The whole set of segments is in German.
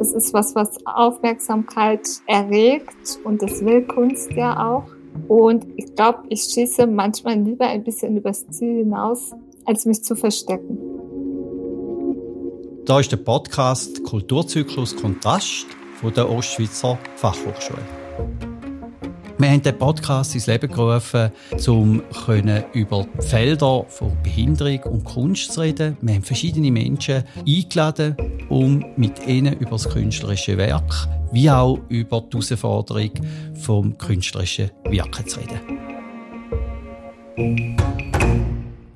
Das ist was, was Aufmerksamkeit erregt und das will Kunst ja auch. Und ich glaube, ich schieße manchmal lieber ein bisschen übers Ziel hinaus, als mich zu verstecken. Da ist der Podcast Kulturzyklus Kontrast von der Ostschweizer Fachhochschule. Wir haben den Podcast ins Leben gerufen, um über die Felder von Behinderung und Kunst zu reden. Wir haben verschiedene Menschen eingeladen, um mit ihnen über das künstlerische Werk wie auch über die Herausforderung vom künstlerischen Wirken zu reden.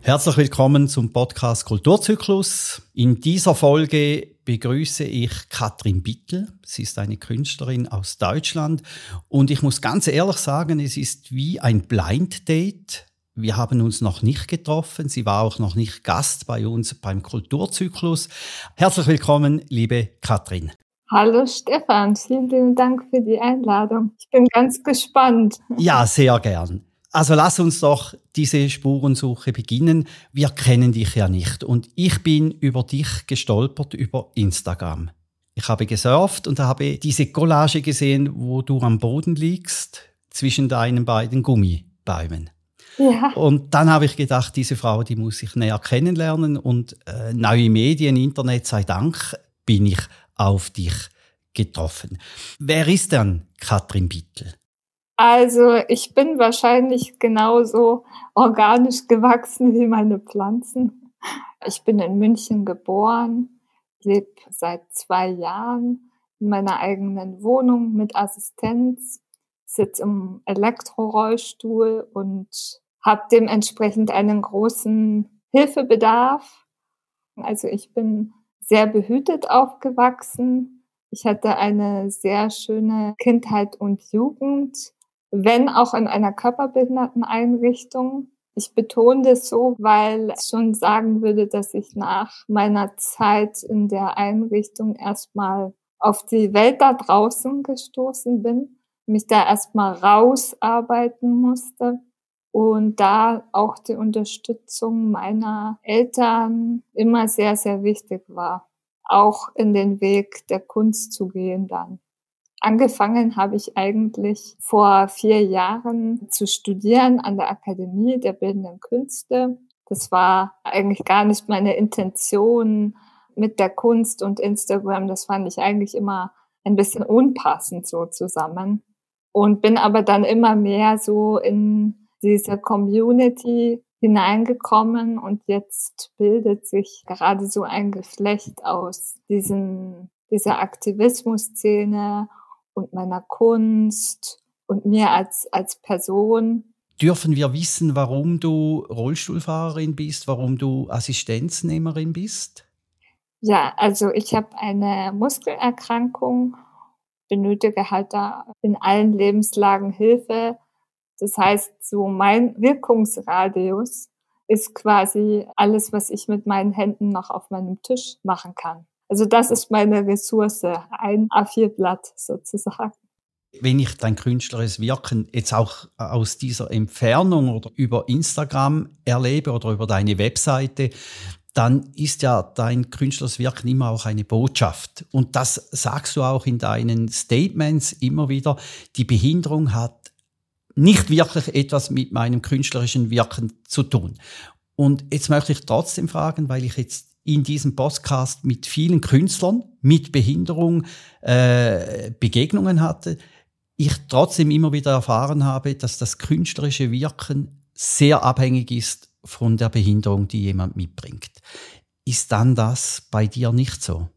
Herzlich willkommen zum Podcast Kulturzyklus. In dieser Folge begrüße ich Katrin Bittel. Sie ist eine Künstlerin aus Deutschland und ich muss ganz ehrlich sagen, es ist wie ein Blind Date. Wir haben uns noch nicht getroffen. Sie war auch noch nicht Gast bei uns beim Kulturzyklus. Herzlich willkommen, liebe Katrin. Hallo Stefan, vielen Dank für die Einladung. Ich bin ganz gespannt. Ja, sehr gern. Also lass uns doch diese Spurensuche beginnen. Wir kennen dich ja nicht und ich bin über dich gestolpert über Instagram. Ich habe gesurft und habe diese Collage gesehen, wo du am Boden liegst zwischen deinen beiden Gummibäumen. Ja. Und dann habe ich gedacht, diese Frau, die muss ich näher kennenlernen und äh, neue Medien, Internet sei Dank, bin ich auf dich getroffen. Wer ist denn Katrin Bittel? Also ich bin wahrscheinlich genauso organisch gewachsen wie meine Pflanzen. Ich bin in München geboren, lebe seit zwei Jahren in meiner eigenen Wohnung mit Assistenz, sitze im Elektrorollstuhl und habe dementsprechend einen großen Hilfebedarf. Also ich bin sehr behütet aufgewachsen. Ich hatte eine sehr schöne Kindheit und Jugend wenn auch in einer Körperbehinderteneinrichtung. Ich betone das so, weil ich schon sagen würde, dass ich nach meiner Zeit in der Einrichtung erstmal auf die Welt da draußen gestoßen bin, mich da erstmal rausarbeiten musste und da auch die Unterstützung meiner Eltern immer sehr, sehr wichtig war, auch in den Weg der Kunst zu gehen dann. Angefangen habe ich eigentlich vor vier Jahren zu studieren an der Akademie der Bildenden Künste. Das war eigentlich gar nicht meine Intention mit der Kunst und Instagram. Das fand ich eigentlich immer ein bisschen unpassend so zusammen. Und bin aber dann immer mehr so in diese Community hineingekommen und jetzt bildet sich gerade so ein Geflecht aus diesen, dieser Aktivismusszene und meiner Kunst und mir als, als Person. Dürfen wir wissen, warum du Rollstuhlfahrerin bist, warum du Assistenznehmerin bist? Ja, also ich habe eine Muskelerkrankung, benötige halt da in allen Lebenslagen Hilfe. Das heißt, so mein Wirkungsradius ist quasi alles, was ich mit meinen Händen noch auf meinem Tisch machen kann. Also das ist meine Ressource, ein A4-Blatt sozusagen. Wenn ich dein künstlerisches Wirken jetzt auch aus dieser Entfernung oder über Instagram erlebe oder über deine Webseite, dann ist ja dein künstlerisches Wirken immer auch eine Botschaft. Und das sagst du auch in deinen Statements immer wieder. Die Behinderung hat nicht wirklich etwas mit meinem künstlerischen Wirken zu tun. Und jetzt möchte ich trotzdem fragen, weil ich jetzt in diesem Podcast mit vielen Künstlern mit Behinderung äh, Begegnungen hatte, ich trotzdem immer wieder erfahren habe, dass das künstlerische Wirken sehr abhängig ist von der Behinderung, die jemand mitbringt. Ist dann das bei dir nicht so?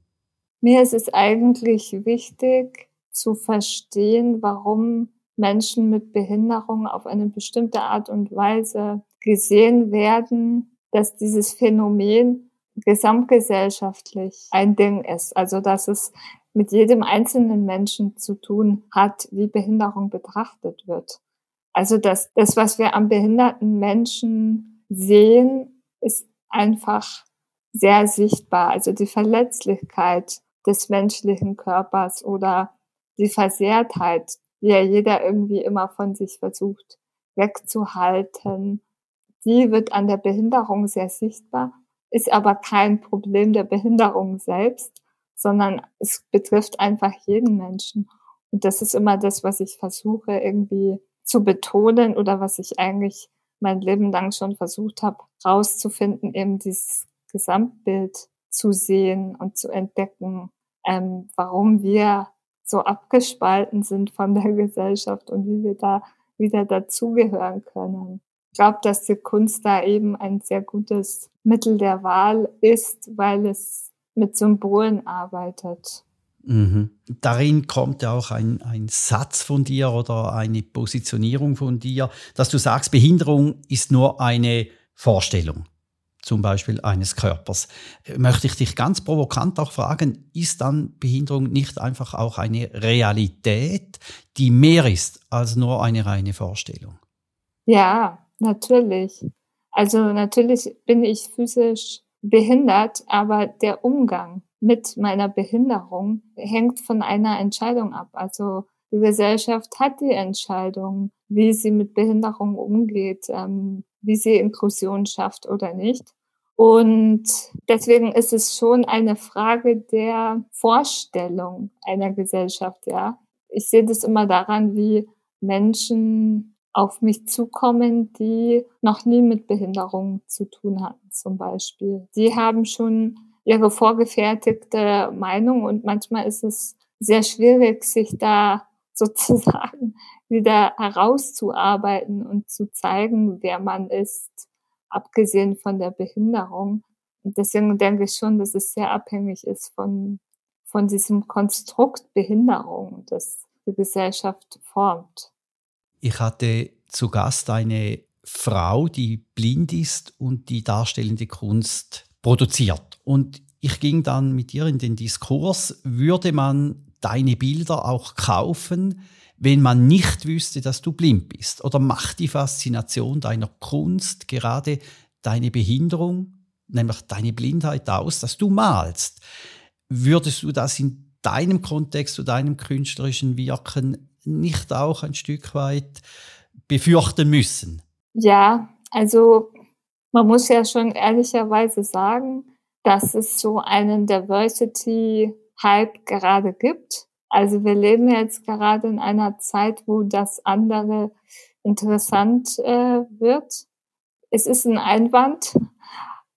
Mir ist es eigentlich wichtig zu verstehen, warum Menschen mit Behinderung auf eine bestimmte Art und Weise gesehen werden, dass dieses Phänomen gesamtgesellschaftlich ein Ding ist. Also dass es mit jedem einzelnen Menschen zu tun hat, wie Behinderung betrachtet wird. Also dass das, was wir am behinderten Menschen sehen, ist einfach sehr sichtbar. Also die Verletzlichkeit des menschlichen Körpers oder die Versehrtheit, die ja jeder irgendwie immer von sich versucht wegzuhalten, die wird an der Behinderung sehr sichtbar ist aber kein Problem der Behinderung selbst, sondern es betrifft einfach jeden Menschen. Und das ist immer das, was ich versuche irgendwie zu betonen oder was ich eigentlich mein Leben lang schon versucht habe, rauszufinden, eben dieses Gesamtbild zu sehen und zu entdecken, ähm, warum wir so abgespalten sind von der Gesellschaft und wie wir da wieder dazugehören können. Ich glaube, dass die Kunst da eben ein sehr gutes Mittel der Wahl ist, weil es mit Symbolen arbeitet. Mhm. Darin kommt ja auch ein, ein Satz von dir oder eine Positionierung von dir, dass du sagst, Behinderung ist nur eine Vorstellung zum Beispiel eines Körpers. Möchte ich dich ganz provokant auch fragen, ist dann Behinderung nicht einfach auch eine Realität, die mehr ist als nur eine reine Vorstellung? Ja, natürlich. Also natürlich bin ich physisch behindert, aber der Umgang mit meiner Behinderung hängt von einer Entscheidung ab. Also die Gesellschaft hat die Entscheidung, wie sie mit Behinderung umgeht, ähm, wie sie Inklusion schafft oder nicht. Und deswegen ist es schon eine Frage der Vorstellung einer Gesellschaft, ja. Ich sehe das immer daran, wie Menschen auf mich zukommen, die noch nie mit Behinderung zu tun hatten, zum Beispiel. Die haben schon ihre vorgefertigte Meinung und manchmal ist es sehr schwierig, sich da sozusagen wieder herauszuarbeiten und zu zeigen, wer man ist abgesehen von der Behinderung. Und deswegen denke ich schon, dass es sehr abhängig ist von, von diesem Konstrukt Behinderung, das die Gesellschaft formt. Ich hatte zu Gast eine Frau, die blind ist und die darstellende Kunst produziert. Und ich ging dann mit ihr in den Diskurs, würde man deine Bilder auch kaufen, wenn man nicht wüsste, dass du blind bist? Oder macht die Faszination deiner Kunst gerade deine Behinderung, nämlich deine Blindheit aus, dass du malst? Würdest du das in deinem Kontext zu deinem künstlerischen Wirken nicht auch ein Stück weit befürchten müssen? Ja, also man muss ja schon ehrlicherweise sagen, dass es so einen Diversity-Hype gerade gibt. Also wir leben jetzt gerade in einer Zeit, wo das andere interessant äh, wird. Es ist ein Einwand,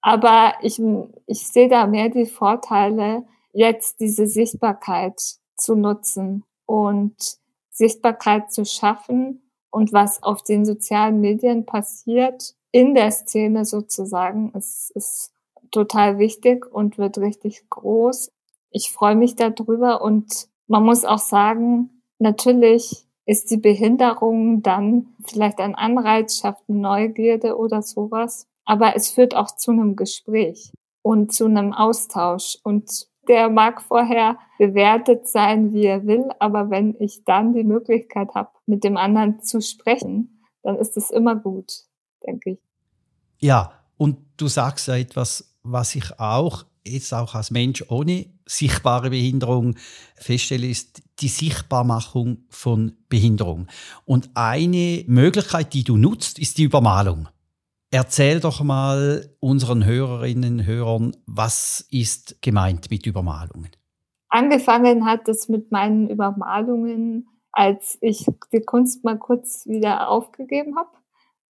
aber ich, ich sehe da mehr die Vorteile, jetzt diese Sichtbarkeit zu nutzen und Sichtbarkeit zu schaffen und was auf den sozialen Medien passiert, in der Szene sozusagen, ist, ist total wichtig und wird richtig groß. Ich freue mich darüber und man muss auch sagen, natürlich ist die Behinderung dann vielleicht ein Anreiz, schafft eine Neugierde oder sowas. Aber es führt auch zu einem Gespräch und zu einem Austausch. Und der mag vorher bewertet sein, wie er will. Aber wenn ich dann die Möglichkeit habe, mit dem anderen zu sprechen, dann ist es immer gut, denke ich. Ja, und du sagst ja etwas, was ich auch jetzt auch als Mensch ohne sichtbare Behinderung feststelle, ist die Sichtbarmachung von Behinderung. Und eine Möglichkeit, die du nutzt, ist die Übermalung. Erzähl doch mal unseren Hörerinnen und Hörern, was ist gemeint mit Übermalungen? Angefangen hat es mit meinen Übermalungen, als ich die Kunst mal kurz wieder aufgegeben habe.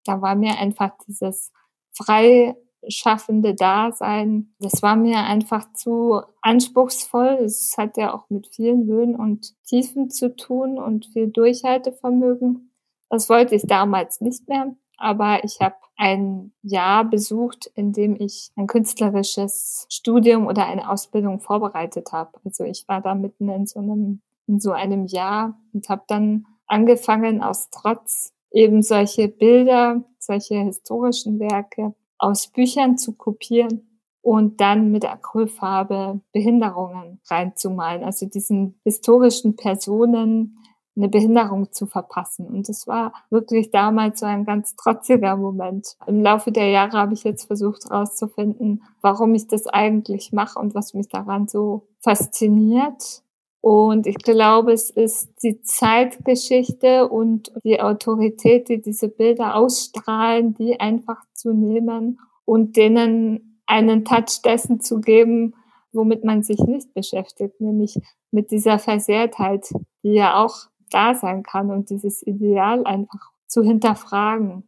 Da war mir einfach dieses frei schaffende Dasein, das war mir einfach zu anspruchsvoll. Es hat ja auch mit vielen Höhen und Tiefen zu tun und viel Durchhaltevermögen. Das wollte ich damals nicht mehr, aber ich habe ein Jahr besucht, in dem ich ein künstlerisches Studium oder eine Ausbildung vorbereitet habe. Also ich war da mitten in so einem in so einem Jahr und habe dann angefangen aus Trotz eben solche Bilder, solche historischen Werke aus Büchern zu kopieren und dann mit Acrylfarbe Behinderungen reinzumalen, also diesen historischen Personen eine Behinderung zu verpassen. Und das war wirklich damals so ein ganz trotziger Moment. Im Laufe der Jahre habe ich jetzt versucht herauszufinden, warum ich das eigentlich mache und was mich daran so fasziniert. Und ich glaube, es ist die Zeitgeschichte und die Autorität, die diese Bilder ausstrahlen, die einfach zu nehmen und denen einen Touch dessen zu geben, womit man sich nicht beschäftigt, nämlich mit dieser Versehrtheit, die ja auch da sein kann und dieses Ideal einfach zu hinterfragen.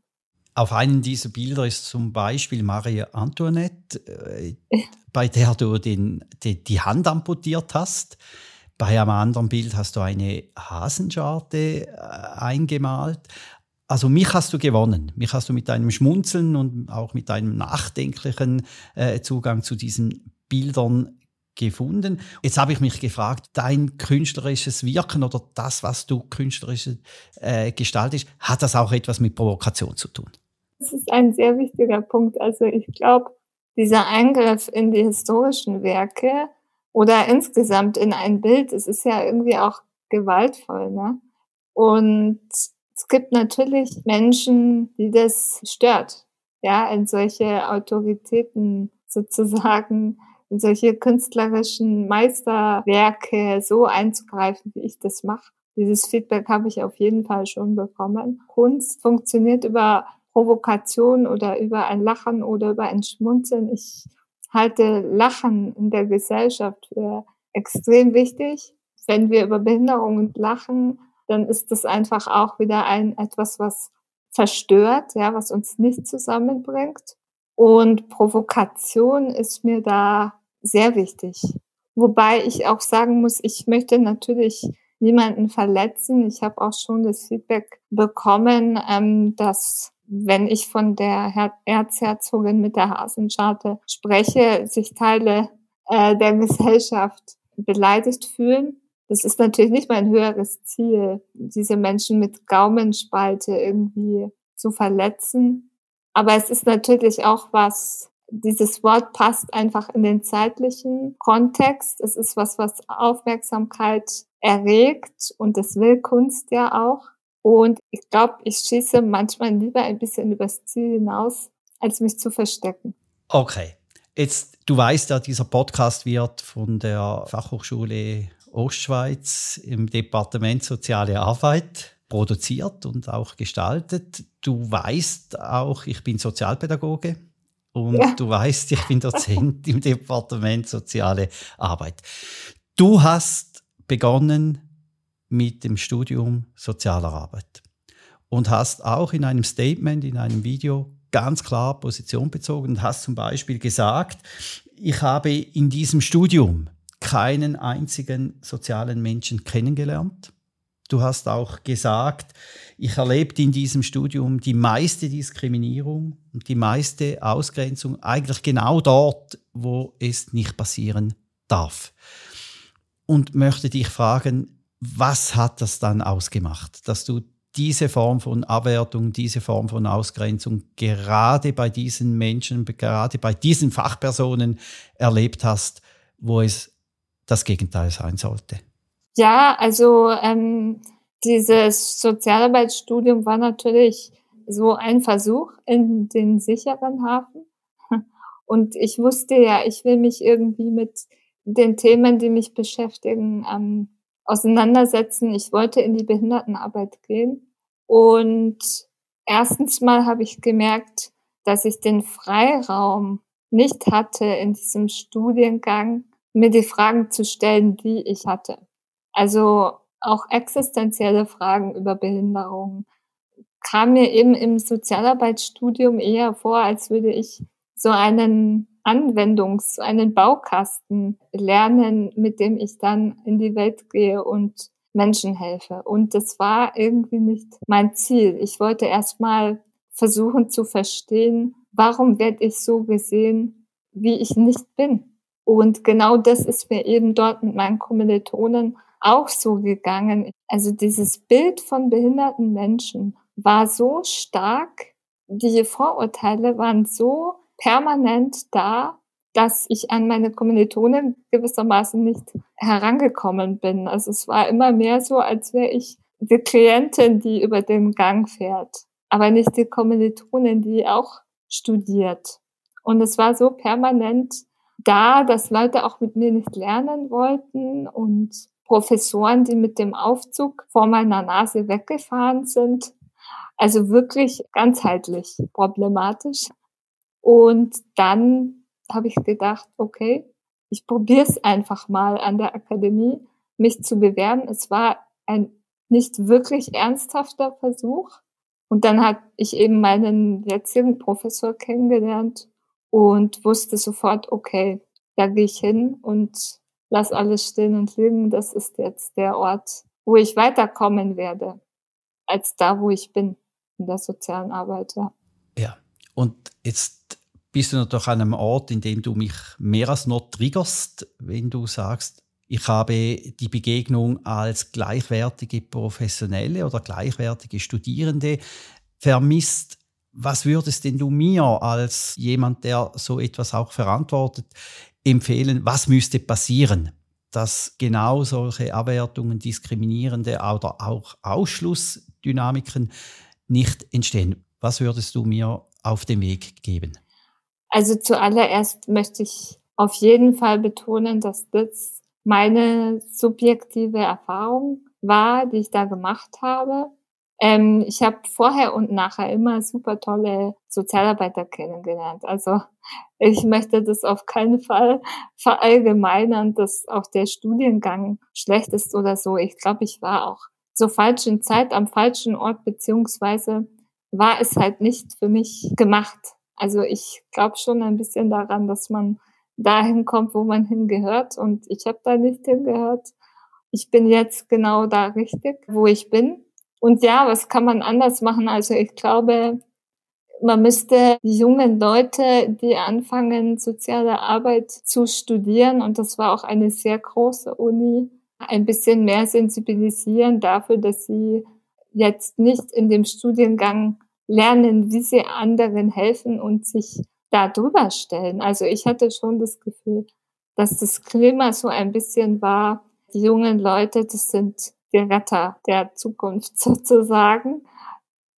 Auf einem dieser Bilder ist zum Beispiel Marie Antoinette, äh, bei der du den, die, die Hand amputiert hast. Bei einem anderen Bild hast du eine Hasenscharte äh, eingemalt. Also mich hast du gewonnen. Mich hast du mit deinem Schmunzeln und auch mit deinem nachdenklichen äh, Zugang zu diesen Bildern gefunden. Jetzt habe ich mich gefragt, dein künstlerisches Wirken oder das, was du künstlerisch äh, gestaltest, hat das auch etwas mit Provokation zu tun? Das ist ein sehr wichtiger Punkt. Also ich glaube, dieser Eingriff in die historischen Werke oder insgesamt in ein Bild, es ist ja irgendwie auch gewaltvoll, ne? Und es gibt natürlich Menschen, die das stört, ja, in solche Autoritäten sozusagen in solche künstlerischen Meisterwerke so einzugreifen, wie ich das mache. Dieses Feedback habe ich auf jeden Fall schon bekommen. Kunst funktioniert über Provokation oder über ein Lachen oder über ein Schmunzeln. Ich halte Lachen in der Gesellschaft für extrem wichtig. Wenn wir über Behinderungen lachen, dann ist das einfach auch wieder ein etwas, was verstört, ja, was uns nicht zusammenbringt. Und Provokation ist mir da sehr wichtig. Wobei ich auch sagen muss, ich möchte natürlich niemanden verletzen. Ich habe auch schon das Feedback bekommen, ähm, dass wenn ich von der Her Erzherzogin mit der Hasenscharte spreche, sich Teile äh, der Gesellschaft beleidigt fühlen. Das ist natürlich nicht mein höheres Ziel, diese Menschen mit Gaumenspalte irgendwie zu verletzen. Aber es ist natürlich auch was, dieses Wort passt einfach in den zeitlichen Kontext. Es ist was, was Aufmerksamkeit erregt und das will Kunst ja auch. Und ich glaube, ich schieße manchmal lieber ein bisschen übers Ziel hinaus, als mich zu verstecken. Okay. Jetzt, du weißt ja, dieser Podcast wird von der Fachhochschule Ostschweiz im Departement Soziale Arbeit produziert und auch gestaltet. Du weißt auch, ich bin Sozialpädagoge und ja. du weißt, ich bin Dozent im Departement Soziale Arbeit. Du hast begonnen mit dem Studium Sozialer Arbeit und hast auch in einem Statement, in einem Video ganz klar Position bezogen und hast zum Beispiel gesagt, ich habe in diesem Studium keinen einzigen sozialen Menschen kennengelernt. Du hast auch gesagt, ich erlebte in diesem Studium die meiste Diskriminierung und die meiste Ausgrenzung eigentlich genau dort, wo es nicht passieren darf. Und möchte dich fragen, was hat das dann ausgemacht, dass du diese Form von Abwertung, diese Form von Ausgrenzung gerade bei diesen Menschen, gerade bei diesen Fachpersonen erlebt hast, wo es das Gegenteil sein sollte? Ja, also ähm, dieses Sozialarbeitsstudium war natürlich so ein Versuch in den sicheren Hafen. Und ich wusste ja, ich will mich irgendwie mit den Themen, die mich beschäftigen, ähm, auseinandersetzen. Ich wollte in die Behindertenarbeit gehen. Und erstens mal habe ich gemerkt, dass ich den Freiraum nicht hatte in diesem Studiengang, mir die Fragen zu stellen, die ich hatte. Also auch existenzielle Fragen über Behinderung kam mir eben im Sozialarbeitsstudium eher vor, als würde ich so einen Anwendungs-, einen Baukasten lernen, mit dem ich dann in die Welt gehe und Menschen helfe. Und das war irgendwie nicht mein Ziel. Ich wollte erstmal versuchen zu verstehen, warum werde ich so gesehen, wie ich nicht bin. Und genau das ist mir eben dort mit meinen Kommilitonen auch so gegangen. Also dieses Bild von behinderten Menschen war so stark, die Vorurteile waren so permanent da, dass ich an meine Kommilitonen gewissermaßen nicht herangekommen bin. Also es war immer mehr so, als wäre ich die Klientin, die über den Gang fährt, aber nicht die Kommilitonin, die auch studiert. Und es war so permanent da, dass Leute auch mit mir nicht lernen wollten und Professoren, die mit dem Aufzug vor meiner Nase weggefahren sind. Also wirklich ganzheitlich problematisch. Und dann habe ich gedacht, okay, ich probiere es einfach mal an der Akademie, mich zu bewerben. Es war ein nicht wirklich ernsthafter Versuch. Und dann hat ich eben meinen jetzigen Professor kennengelernt und wusste sofort, okay, da gehe ich hin und lass alles stehen und liegen. Das ist jetzt der Ort, wo ich weiterkommen werde, als da, wo ich bin, in der sozialen Arbeit. Ja, ja. und jetzt bist du natürlich an einem Ort, in dem du mich mehr als noch triggerst, wenn du sagst, ich habe die Begegnung als gleichwertige Professionelle oder gleichwertige Studierende vermisst. Was würdest denn du mir als jemand, der so etwas auch verantwortet, empfehlen? Was müsste passieren, dass genau solche Abwertungen, diskriminierende oder auch Ausschlussdynamiken nicht entstehen? Was würdest du mir auf den Weg geben? Also zuallererst möchte ich auf jeden Fall betonen, dass das meine subjektive Erfahrung war, die ich da gemacht habe. Ähm, ich habe vorher und nachher immer super tolle Sozialarbeiter kennengelernt. Also ich möchte das auf keinen Fall verallgemeinern, dass auch der Studiengang schlecht ist oder so. Ich glaube, ich war auch zur falschen Zeit am falschen Ort, beziehungsweise war es halt nicht für mich gemacht. Also ich glaube schon ein bisschen daran, dass man dahin kommt, wo man hingehört. Und ich habe da nicht hingehört. Ich bin jetzt genau da richtig, wo ich bin. Und ja, was kann man anders machen? Also ich glaube, man müsste die jungen Leute, die anfangen, soziale Arbeit zu studieren, und das war auch eine sehr große Uni, ein bisschen mehr sensibilisieren dafür, dass sie jetzt nicht in dem Studiengang lernen, wie sie anderen helfen und sich da drüber stellen. Also ich hatte schon das Gefühl, dass das Klima so ein bisschen war, die jungen Leute, das sind die Retter der Zukunft sozusagen.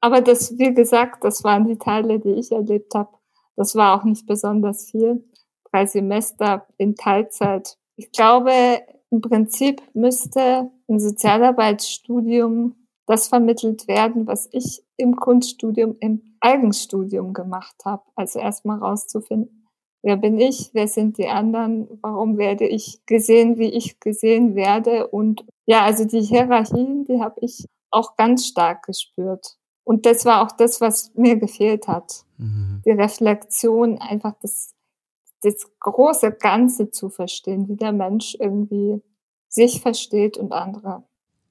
Aber das, wie gesagt, das waren die Teile, die ich erlebt habe. Das war auch nicht besonders viel. Drei Semester in Teilzeit. Ich glaube, im Prinzip müsste ein Sozialarbeitsstudium das vermittelt werden, was ich im Kunststudium, im Eigenstudium gemacht habe. Also erstmal rauszufinden, wer bin ich, wer sind die anderen, warum werde ich gesehen, wie ich gesehen werde. Und ja, also die Hierarchien, die habe ich auch ganz stark gespürt. Und das war auch das, was mir gefehlt hat. Mhm. Die Reflexion, einfach das, das große Ganze zu verstehen, wie der Mensch irgendwie sich versteht und andere.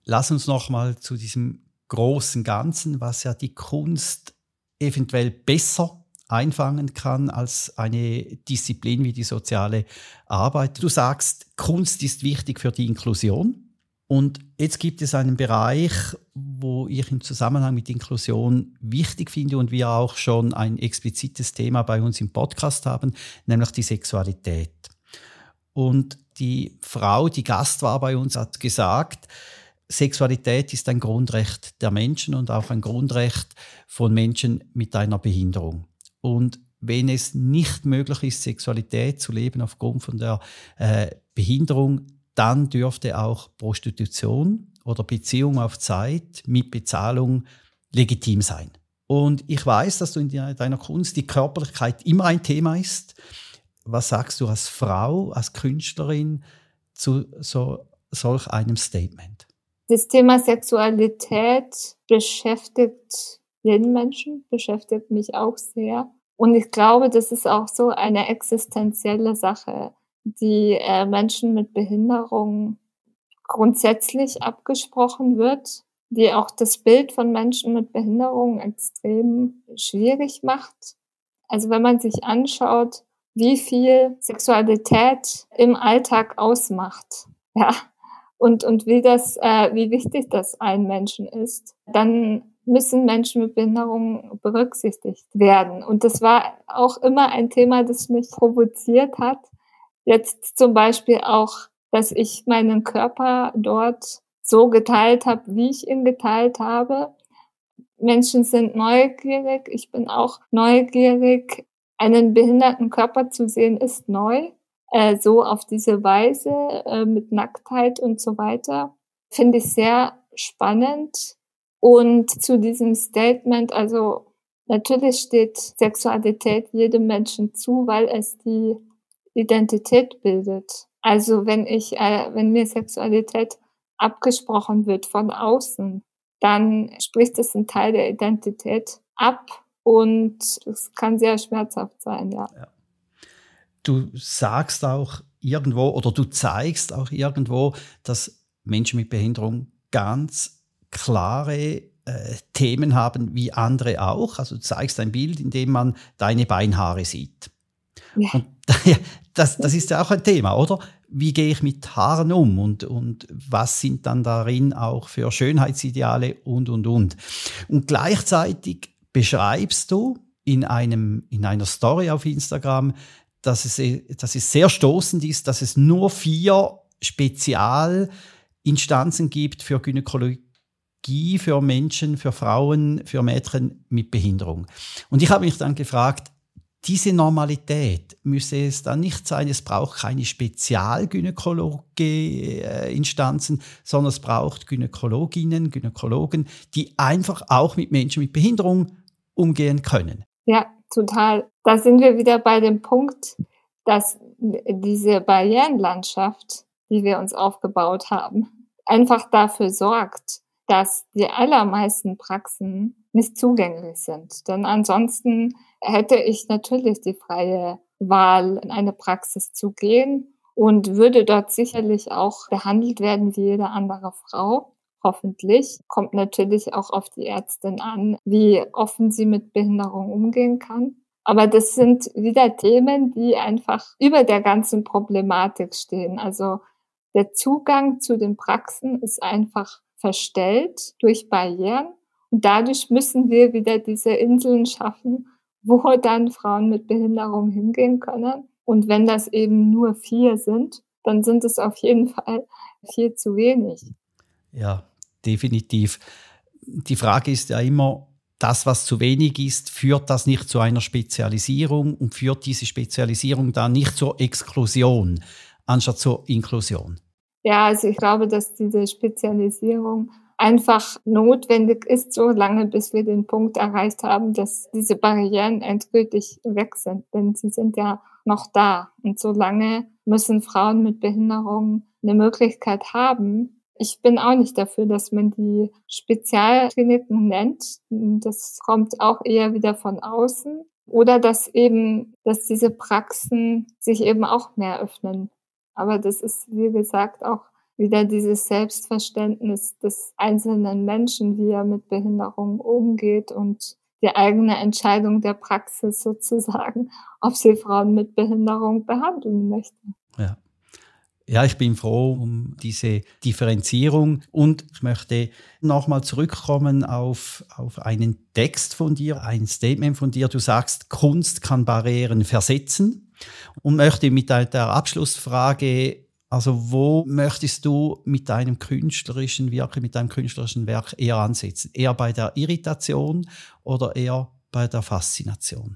Lass uns noch mal zu diesem großen Ganzen, was ja die Kunst eventuell besser einfangen kann als eine Disziplin wie die soziale Arbeit. Du sagst, Kunst ist wichtig für die Inklusion. Und jetzt gibt es einen Bereich, wo ich im Zusammenhang mit Inklusion wichtig finde und wir auch schon ein explizites Thema bei uns im Podcast haben, nämlich die Sexualität. Und die Frau, die Gast war bei uns, hat gesagt, Sexualität ist ein Grundrecht der Menschen und auch ein Grundrecht von Menschen mit einer Behinderung. Und wenn es nicht möglich ist, Sexualität zu leben aufgrund von der äh, Behinderung, dann dürfte auch Prostitution oder Beziehung auf Zeit mit Bezahlung legitim sein. Und ich weiß, dass du in deiner Kunst die Körperlichkeit immer ein Thema ist. Was sagst du als Frau, als Künstlerin zu so, solch einem Statement? Das Thema Sexualität beschäftigt jeden Menschen, beschäftigt mich auch sehr. Und ich glaube, das ist auch so eine existenzielle Sache, die äh, Menschen mit Behinderung grundsätzlich abgesprochen wird, die auch das Bild von Menschen mit Behinderung extrem schwierig macht. Also wenn man sich anschaut, wie viel Sexualität im Alltag ausmacht, ja, und, und wie das, äh, wie wichtig das allen Menschen ist, dann müssen Menschen mit Behinderung berücksichtigt werden. Und das war auch immer ein Thema, das mich provoziert hat. Jetzt zum Beispiel auch, dass ich meinen Körper dort so geteilt habe, wie ich ihn geteilt habe. Menschen sind neugierig, ich bin auch neugierig. Einen behinderten Körper zu sehen ist neu äh, so auf diese Weise äh, mit Nacktheit und so weiter. Finde ich sehr spannend. Und zu diesem Statement, also natürlich steht Sexualität jedem Menschen zu, weil es die Identität bildet. Also wenn ich, äh, wenn mir Sexualität abgesprochen wird von außen, dann spricht es einen Teil der Identität ab und es kann sehr schmerzhaft sein, ja. ja. Du sagst auch irgendwo oder du zeigst auch irgendwo, dass Menschen mit Behinderung ganz klare äh, Themen haben wie andere auch. Also du zeigst ein Bild, in dem man deine Beinhaare sieht. Ja. Und das, das ist ja auch ein Thema, oder? Wie gehe ich mit Haaren um und, und was sind dann darin auch für Schönheitsideale und, und, und. Und gleichzeitig beschreibst du in, einem, in einer Story auf Instagram, dass es, dass es sehr stoßend ist, dass es nur vier Spezialinstanzen gibt für Gynäkologie, für Menschen, für Frauen, für Mädchen mit Behinderung. Und ich habe mich dann gefragt, diese Normalität müsse es dann nicht sein, es braucht keine Spezialgynäkologie-Instanzen, sondern es braucht Gynäkologinnen, Gynäkologen, die einfach auch mit Menschen mit Behinderung umgehen können. Ja, total. Da sind wir wieder bei dem Punkt, dass diese Barrierenlandschaft, die wir uns aufgebaut haben, einfach dafür sorgt, dass die allermeisten Praxen nicht zugänglich sind. Denn ansonsten hätte ich natürlich die freie Wahl, in eine Praxis zu gehen und würde dort sicherlich auch behandelt werden wie jede andere Frau. Hoffentlich. Kommt natürlich auch auf die Ärztin an, wie offen sie mit Behinderung umgehen kann. Aber das sind wieder Themen, die einfach über der ganzen Problematik stehen. Also der Zugang zu den Praxen ist einfach verstellt durch Barrieren. Und dadurch müssen wir wieder diese Inseln schaffen, wo dann Frauen mit Behinderung hingehen können. Und wenn das eben nur vier sind, dann sind es auf jeden Fall viel zu wenig. Ja, definitiv. Die Frage ist ja immer, das, was zu wenig ist, führt das nicht zu einer Spezialisierung und führt diese Spezialisierung dann nicht zur Exklusion, anstatt zur Inklusion? Ja, also ich glaube, dass diese Spezialisierung einfach notwendig ist, so lange bis wir den Punkt erreicht haben, dass diese Barrieren endgültig weg sind. Denn sie sind ja noch da. Und so lange müssen Frauen mit Behinderungen eine Möglichkeit haben. Ich bin auch nicht dafür, dass man die Spezialkliniken nennt. Das kommt auch eher wieder von außen. Oder dass eben, dass diese Praxen sich eben auch mehr öffnen. Aber das ist, wie gesagt, auch wieder dieses Selbstverständnis des einzelnen Menschen, wie er mit Behinderung umgeht und die eigene Entscheidung der Praxis sozusagen, ob sie Frauen mit Behinderung behandeln möchten. Ja. Ja, ich bin froh um diese Differenzierung und ich möchte nochmal zurückkommen auf, auf einen Text von dir, ein Statement von dir. Du sagst, Kunst kann Barrieren versetzen und möchte mit der Abschlussfrage also wo möchtest du mit deinem künstlerischen Wirken, mit deinem künstlerischen Werk eher ansetzen? Eher bei der Irritation oder eher bei der Faszination?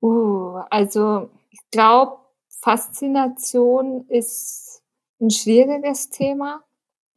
Uh, also ich glaube, Faszination ist ein schwieriges Thema,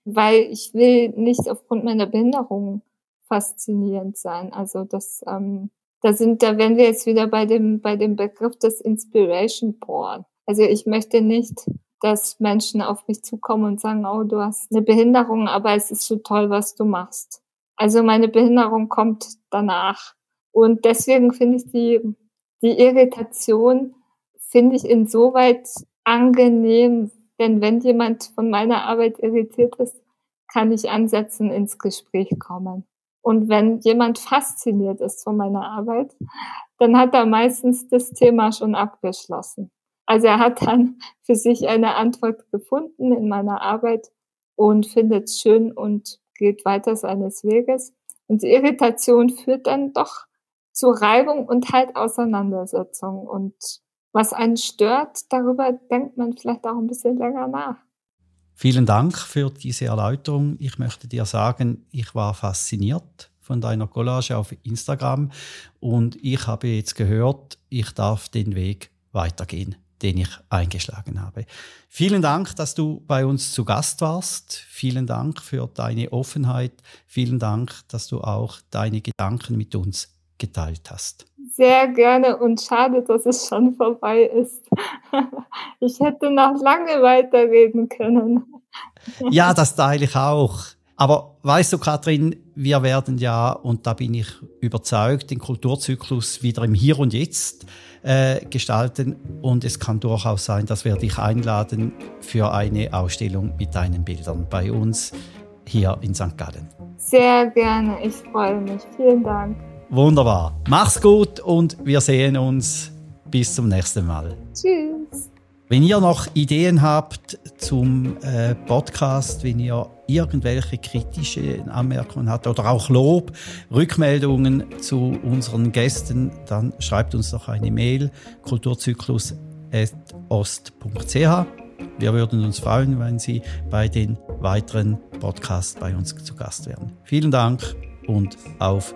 weil ich will nicht aufgrund meiner Behinderung faszinierend sein. Also das, ähm, da sind, da werden wir jetzt wieder bei dem bei dem Begriff des Inspiration Porn. Also ich möchte nicht dass Menschen auf mich zukommen und sagen, oh, du hast eine Behinderung, aber es ist so toll, was du machst. Also meine Behinderung kommt danach. Und deswegen finde ich die, die Irritation, finde ich insoweit angenehm, denn wenn jemand von meiner Arbeit irritiert ist, kann ich ansetzen, ins Gespräch kommen. Und wenn jemand fasziniert ist von meiner Arbeit, dann hat er meistens das Thema schon abgeschlossen. Also er hat dann für sich eine Antwort gefunden in meiner Arbeit und findet es schön und geht weiter seines Weges. Und die Irritation führt dann doch zu Reibung und halt Auseinandersetzung. Und was einen stört, darüber denkt man vielleicht auch ein bisschen länger nach. Vielen Dank für diese Erläuterung. Ich möchte dir sagen, ich war fasziniert von deiner Collage auf Instagram und ich habe jetzt gehört, ich darf den Weg weitergehen den ich eingeschlagen habe. Vielen Dank, dass du bei uns zu Gast warst. Vielen Dank für deine Offenheit. Vielen Dank, dass du auch deine Gedanken mit uns geteilt hast. Sehr gerne und schade, dass es schon vorbei ist. Ich hätte noch lange weiterreden können. Ja, das teile ich auch. Aber weißt du, Kathrin, wir werden ja, und da bin ich überzeugt, den Kulturzyklus wieder im Hier und Jetzt äh, gestalten. Und es kann durchaus sein, dass wir dich einladen für eine Ausstellung mit deinen Bildern bei uns hier in St. Gallen. Sehr gerne, ich freue mich. Vielen Dank. Wunderbar. Mach's gut und wir sehen uns. Bis zum nächsten Mal. Tschüss. Wenn ihr noch Ideen habt zum äh, Podcast, wenn ihr irgendwelche kritische Anmerkungen habt oder auch Lob, Rückmeldungen zu unseren Gästen, dann schreibt uns doch eine Mail kulturzyklus.ost.ch. Wir würden uns freuen, wenn Sie bei den weiteren Podcasts bei uns zu Gast wären. Vielen Dank und auf